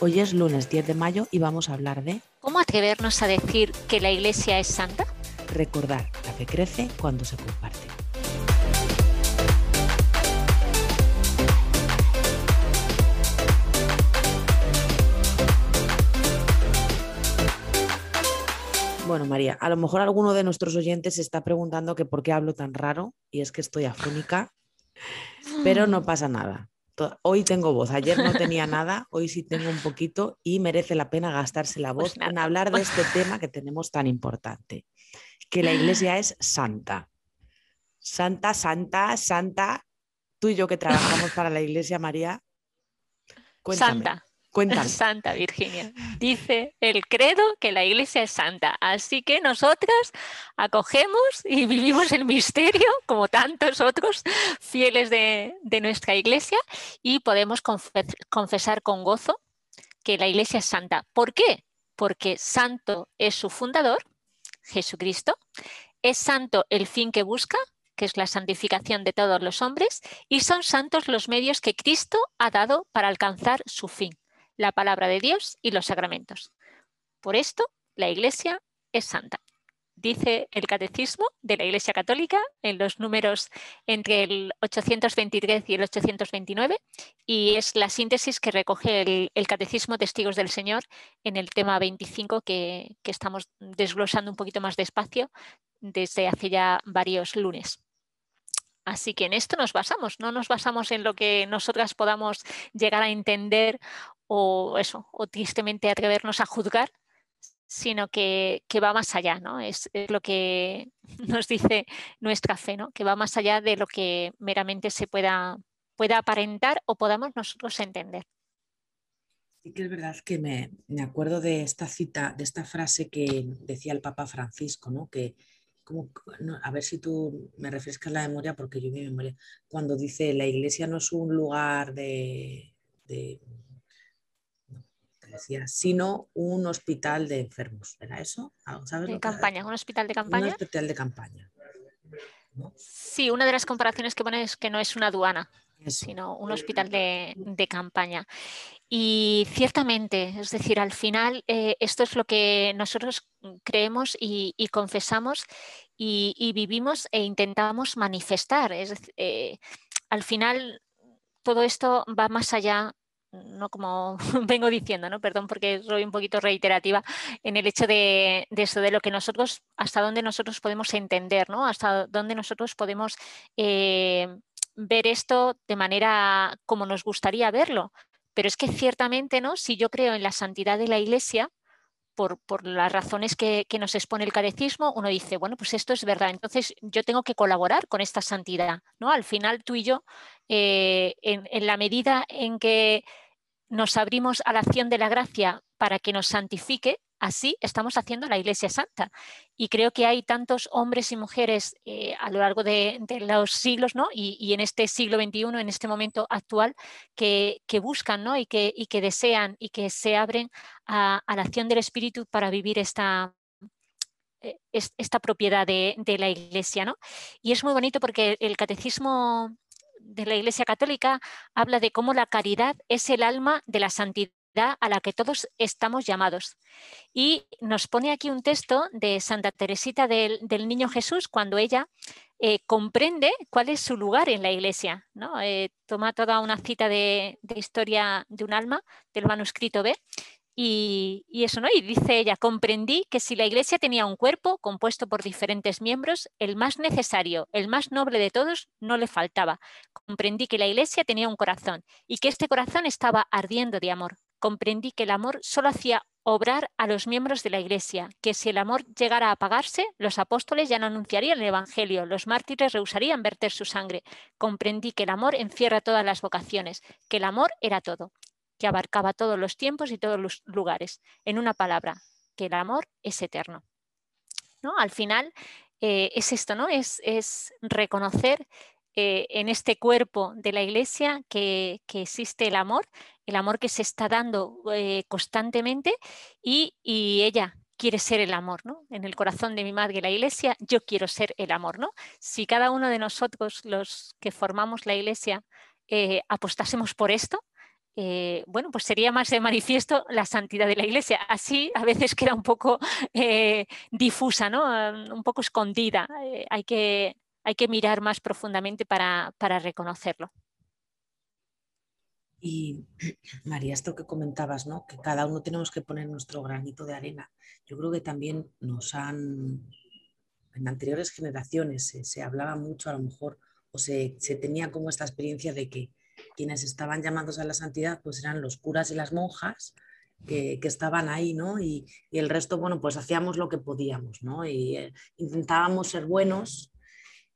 Hoy es lunes 10 de mayo y vamos a hablar de... ¿Cómo atrevernos a decir que la Iglesia es santa? Recordar, la fe crece cuando se comparte. Bueno, María, a lo mejor alguno de nuestros oyentes se está preguntando que por qué hablo tan raro y es que estoy afónica, pero no pasa nada. Hoy tengo voz, ayer no tenía nada, hoy sí tengo un poquito y merece la pena gastarse la voz pues en hablar de este tema que tenemos tan importante, que la iglesia es santa. Santa, santa, santa. Tú y yo que trabajamos para la iglesia, María. Cuéntame. Santa. Santa Virginia. Dice el credo que la iglesia es santa. Así que nosotras acogemos y vivimos el misterio, como tantos otros fieles de, nuestra iglesia, y podemos confesar con gozo que la iglesia es santa. ¿Por qué? Porque santo es su fundador, Jesucristo. Es santo el fin que busca, que es la santificación de todos los hombres, y son santos los medios que Cristo ha dado para alcanzar su fin la palabra de Dios y los sacramentos. Por esto, la Iglesia es santa. Dice el Catecismo de la Iglesia Católica en los números entre el 823 y el 829 y es la síntesis que recoge el, Catecismo Testigos del Señor en el tema 25 que, que estamos desglosando un poquito más despacio desde hace ya varios lunes. Así que en esto nos basamos, no nos basamos en lo que nosotras podamos llegar a entender o eso, o tristemente atrevernos a juzgar, sino que, va más allá, ¿no? Es, lo que nos dice nuestra fe, ¿no? Que va más allá de lo que meramente se pueda, pueda aparentar o podamos nosotros entender. Sí que es verdad que me, acuerdo de esta cita, de esta frase que decía el Papa Francisco, ¿no? Que como, a ver si tú me refrescas la memoria, porque yo mi memoria, cuando dice la iglesia no es un lugar de decía, sino un hospital de enfermos. ¿Era eso? ¿Sabes de campaña, un hospital de campaña. Un hospital de campaña. Sí, una de las comparaciones que pone es que no es una aduana, sino un hospital de, campaña. Y ciertamente, es decir, al final eh, esto es lo que nosotros creemos y, confesamos y, vivimos e intentamos manifestar. Es, eh, al final todo esto va más allá no como vengo diciendo, ¿no? Perdón porque soy un poquito reiterativa en el hecho de, eso, de lo que nosotros, hasta dónde nosotros podemos entender, ¿no? Hasta dónde nosotros podemos eh, ver esto de manera como nos gustaría verlo. Pero es que ciertamente, ¿no? Si yo creo en la santidad de la Iglesia, por, las razones que, nos expone el catecismo, uno dice, bueno, pues esto es verdad, entonces yo tengo que colaborar con esta santidad, ¿no? Al final tú y yo, eh, en, la medida en que nos abrimos a la acción de la gracia para que nos santifique, así estamos haciendo la Iglesia Santa. Y creo que hay tantos hombres y mujeres eh, a lo largo de, los siglos, ¿no? Y, en este siglo XXI, en este momento actual, que, buscan, ¿no? Y que, desean y que se abren a, la acción del Espíritu para vivir esta, eh, esta propiedad de, de, la Iglesia, ¿no? Y es muy bonito porque el catecismo de la Iglesia Católica habla de cómo la caridad es el alma de la santidad a la que todos estamos llamados. Y nos pone aquí un texto de Santa Teresita del, Niño Jesús cuando ella eh, comprende cuál es su lugar en la iglesia. ¿no? Eh, toma toda una cita de, de, historia de un alma del manuscrito B y, eso, ¿no? Y dice ella, comprendí que si la iglesia tenía un cuerpo compuesto por diferentes miembros, el más necesario, el más noble de todos, no le faltaba. Comprendí que la iglesia tenía un corazón y que este corazón estaba ardiendo de amor. Comprendí que el amor solo hacía obrar a los miembros de la iglesia, que si el amor llegara a apagarse, los apóstoles ya no anunciarían el Evangelio, los mártires rehusarían verter su sangre. Comprendí que el amor encierra todas las vocaciones, que el amor era todo que abarcaba todos los tiempos y todos los lugares. En una palabra, que el amor es eterno. ¿no? Al final eh, es esto, ¿no? Es, reconocer eh, en este cuerpo de la iglesia que, existe el amor, el amor que se está dando eh, constantemente y, ella quiere ser el amor, ¿no? En el corazón de mi madre, la iglesia, yo quiero ser el amor, ¿no? Si cada uno de nosotros, los que formamos la iglesia, apostásemos por esto, eh, bueno, pues sería más de manifiesto la santidad de la Iglesia. Así a veces queda un poco eh, difusa, ¿no? Mm, un poco escondida. Eh, hay, que, hay, que, mirar más profundamente para, reconocerlo. Y María, esto que comentabas, ¿no? que cada uno tenemos que poner nuestro granito de arena. Yo creo que también nos han, en anteriores generaciones se, hablaba mucho a lo mejor, o se, se tenía como esta experiencia de que quienes estaban llamados a la santidad pues eran los curas y las monjas que, estaban ahí, ¿no? Y, el resto, bueno, pues hacíamos lo que podíamos, ¿no? Y eh, intentábamos ser buenos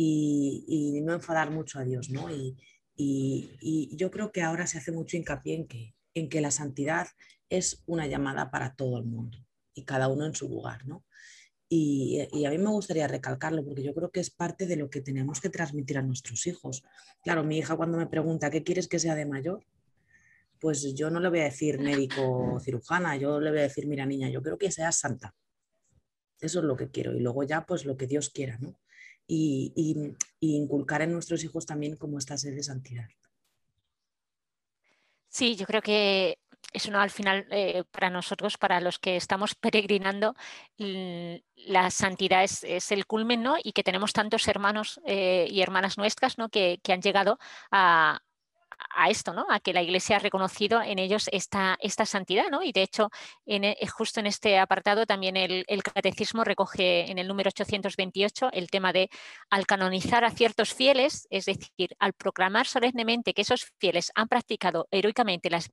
y, no enfadar mucho a Dios, ¿no? Y, yo creo que ahora se hace mucho hincapié en que, la santidad es una llamada para todo el mundo y cada uno en su lugar, ¿no? Y, a mí me gustaría recalcarlo porque yo creo que es parte de lo que tenemos que transmitir a nuestros hijos. Claro, mi hija cuando me pregunta, ¿qué quieres que sea de mayor? Pues yo no le voy a decir médico o cirujana, yo le voy a decir, mira niña, yo quiero que seas santa. Eso es lo que quiero. Y luego ya, pues lo que Dios quiera, ¿no? Y, inculcar en nuestros hijos también como esta sed de santidad. Sí, yo creo que es uno al final eh, para nosotros, para los que estamos peregrinando, la santidad es, el culmen, ¿no? Y que tenemos tantos hermanos eh, y hermanas nuestras, ¿no? Que, que han llegado a, a esto, ¿no? a que la Iglesia ha reconocido en ellos esta, esta santidad. ¿no? Y de hecho, en, e, justo en este apartado también el, Catecismo recoge en el número 828 el tema de al canonizar a ciertos fieles, es decir, al proclamar solemnemente que esos fieles han practicado heroicamente las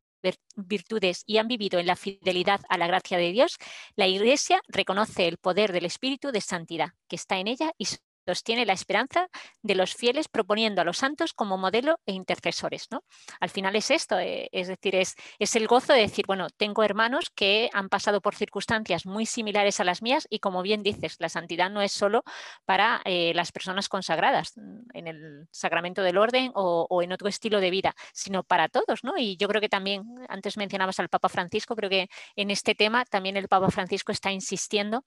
virtudes y han vivido en la fidelidad a la gracia de Dios, la Iglesia reconoce el poder del Espíritu de santidad que está en ella y sostiene la esperanza de los fieles proponiendo a los santos como modelo e intercesores. ¿no? Al final es esto, eh, es decir, es, es, el gozo de decir, bueno, tengo hermanos que han pasado por circunstancias muy similares a las mías y como bien dices, la santidad no es solo para eh, las personas consagradas mm, en el sacramento del orden o, o, en otro estilo de vida, sino para todos. ¿no? Y yo creo que también, antes mencionabas al Papa Francisco, creo que en este tema también el Papa Francisco está insistiendo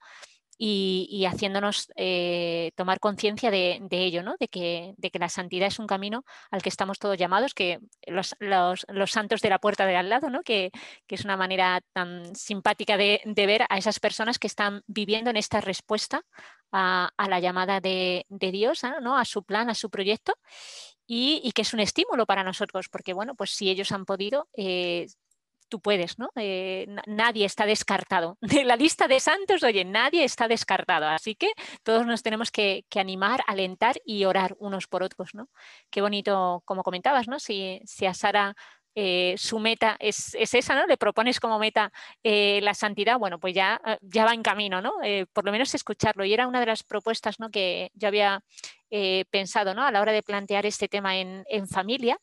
y, haciéndonos eh, tomar conciencia de, ello, ¿no? de, que, de, que, la santidad es un camino al que estamos todos llamados, que los, santos de la puerta de al lado, ¿no? que, es una manera tan simpática de, ver a esas personas que están viviendo en esta respuesta a, la llamada de, Dios, ¿no? a su plan, a su proyecto. Y, que es un estímulo para nosotros, porque bueno, pues si ellos han podido, eh, tú puedes, ¿no? Eh, nadie está descartado. De la lista de santos, oye, nadie está descartado. Así que todos nos tenemos que, animar, alentar y orar unos por otros, ¿no? Qué bonito, como comentabas, ¿no? Si, si a Sara eh, su meta es, esa, ¿no? Le propones como meta eh, la santidad, bueno, pues ya, ya va en camino, ¿no? por lo menos escucharlo. Y era una de las propuestas ¿no? que yo había pensado, ¿no? A la hora de plantear este tema en, en familia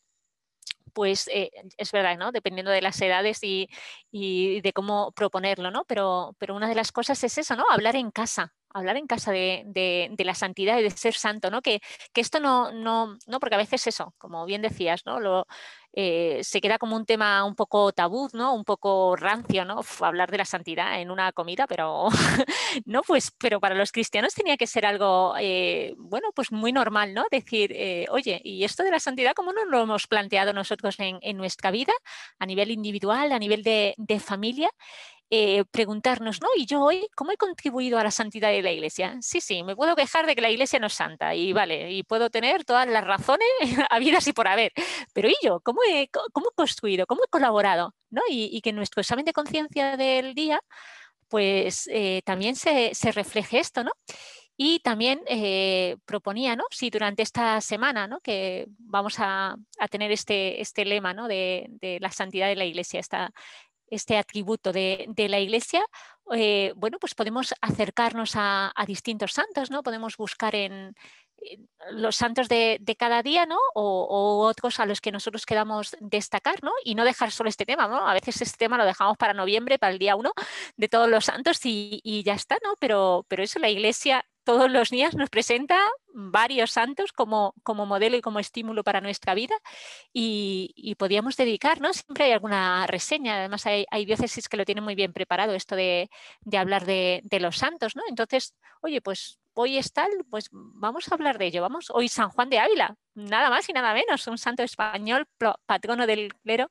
pues eh, es verdad, ¿no? Dependiendo de las edades y, de cómo proponerlo, ¿no? Pero, pero una de las cosas es eso, ¿no? Hablar en casa, hablar en casa de, la santidad y de ser santo, ¿no? Que, esto no, no, no, porque a veces eso, como bien decías, ¿no? Eh, se queda como un tema un poco tabú, ¿no? Un poco rancio, ¿no? hablar de la santidad en una comida, pero no, pues, pero para los cristianos tenía que ser algo, eh, bueno, pues muy normal, ¿no? Decir, eh, oye, ¿y esto de la santidad cómo no lo hemos planteado nosotros en, nuestra vida, a nivel individual, a nivel de familia? Eh, preguntarnos, ¿no? ¿Y yo hoy cómo he contribuido a la santidad de la Iglesia? Sí, sí, me puedo quejar de que la Iglesia no es santa y vale, y puedo tener todas las razones habidas y por haber, pero ¿y yo? ¿Cómo he, cómo construido? ¿Cómo he colaborado? ¿no? Y, que nuestro examen de conciencia del día, pues eh, también se, refleje esto, ¿no? Y también eh, proponía, ¿no? Si durante esta semana, ¿no? Que vamos a, tener este, este lema, ¿no? De, de, la santidad de la Iglesia, esta, este atributo de, la Iglesia, eh, bueno, pues podemos acercarnos a, distintos santos, ¿no? Podemos buscar en, los santos de, cada día, ¿no? O, otros a los que nosotros queramos destacar, ¿no? Y no dejar solo este tema, ¿no? A veces este tema lo dejamos para noviembre, para el día 1 de todos los santos y, y ya está, ¿no? Pero, pero eso la iglesia todos los días nos presenta varios santos como, como modelo y como estímulo para nuestra vida y, podíamos dedicarnos, siempre hay alguna reseña, además hay, diócesis que lo tienen muy bien preparado esto de, hablar de, los santos, ¿no? Entonces, oye, pues hoy es tal, pues vamos a hablar de ello, vamos, hoy San Juan de Ávila, nada más y nada menos, un santo español, patrono del clero,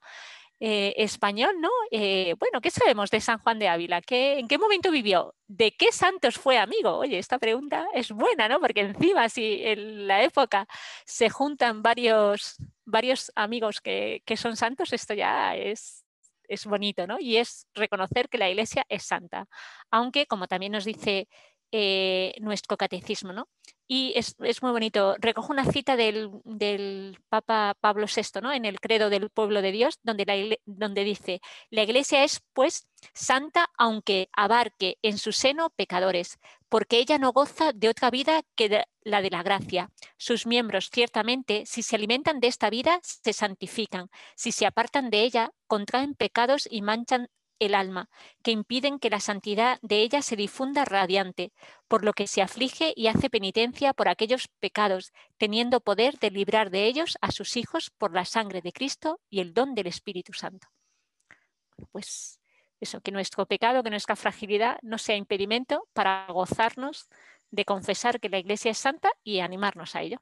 eh, español, ¿no? Eh, bueno, ¿qué sabemos de San Juan de Ávila? ¿En qué momento vivió? ¿De qué santos fue amigo? Oye, esta pregunta es buena, ¿no? Porque encima si en la época se juntan varios, varios amigos que, son santos, esto ya es, es bonito, ¿no? Y es reconocer que la iglesia es santa. Aunque, como también nos dice eh, nuestro catecismo, ¿no? Y es, muy bonito. Recojo una cita del, Papa Pablo VI, ¿no? En el credo del pueblo de Dios, donde, donde dice, la iglesia es pues santa aunque abarque en su seno pecadores, porque ella no goza de otra vida que la de la gracia. Sus miembros, ciertamente, si se alimentan de esta vida, se santifican. Si se apartan de ella, contraen pecados y manchan el alma, que impiden que la santidad de ella se difunda radiante, por lo que se aflige y hace penitencia por aquellos pecados, teniendo poder de librar de ellos a sus hijos por la sangre de Cristo y el don del Espíritu Santo. Pues eso, que nuestro pecado, que nuestra fragilidad no sea impedimento para gozarnos de confesar que la Iglesia es santa y animarnos a ello.